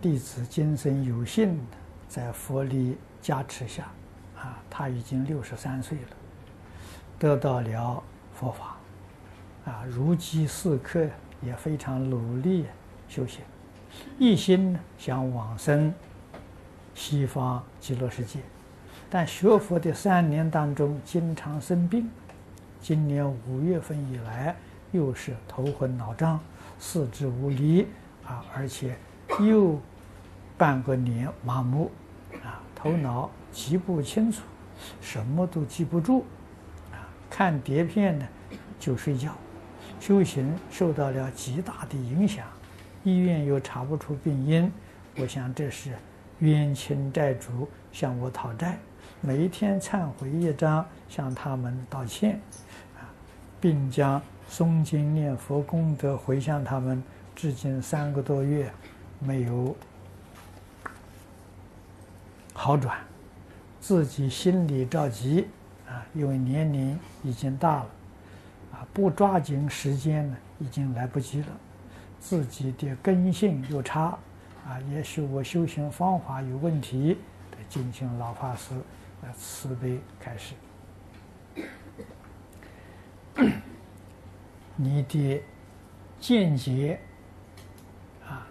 弟子今生有幸在佛力加持下，啊，他已经六十三岁了，得到了佛法，啊，如饥似渴，也非常努力修行，一心想往生西方极乐世界，但学佛的三年当中经常生病，今年五月份以来又是头昏脑胀、四肢无力啊，而且又半个年麻木啊，头脑记不清楚，什么都记不住啊，看碟片呢就睡觉，修行受到了极大的影响，医院又查不出病因，我想这是冤亲债主向我讨债。每一天忏悔一张，向他们道歉，啊，并将诵经念佛功德回向他们。至今三个多月，没有好转，自己心里着急，啊，因为年龄已经大了，啊，不抓紧时间呢，已经来不及了。自己的根性又差，啊，也许我修行方法有问题，得敬请老法师。来慈悲开示，你的见解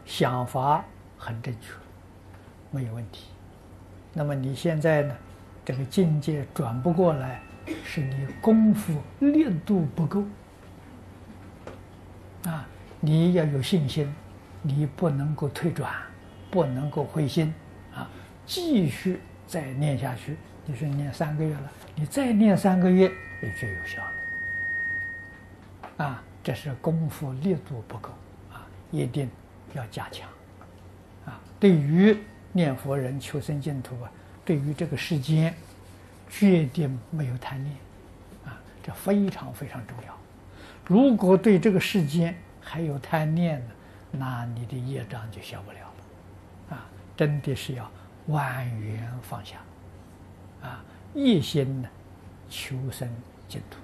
想法很正确，没有问题。那么你现在呢，这个境界转不过来，是你功夫力度不够啊！你要有信心，你不能够退转，不能够灰心啊，继续再念下去。你说念三个月了，你再念三个月也就有效了。啊，这是功夫力度不够啊，一定要加强。啊，对于念佛人求生净土啊，对于这个世间，决定没有贪念，啊，这非常非常重要。如果对这个世间还有贪念呢，那你的业障就消不了了。啊，真的是要万缘放下。啊，一心呢，求生净土。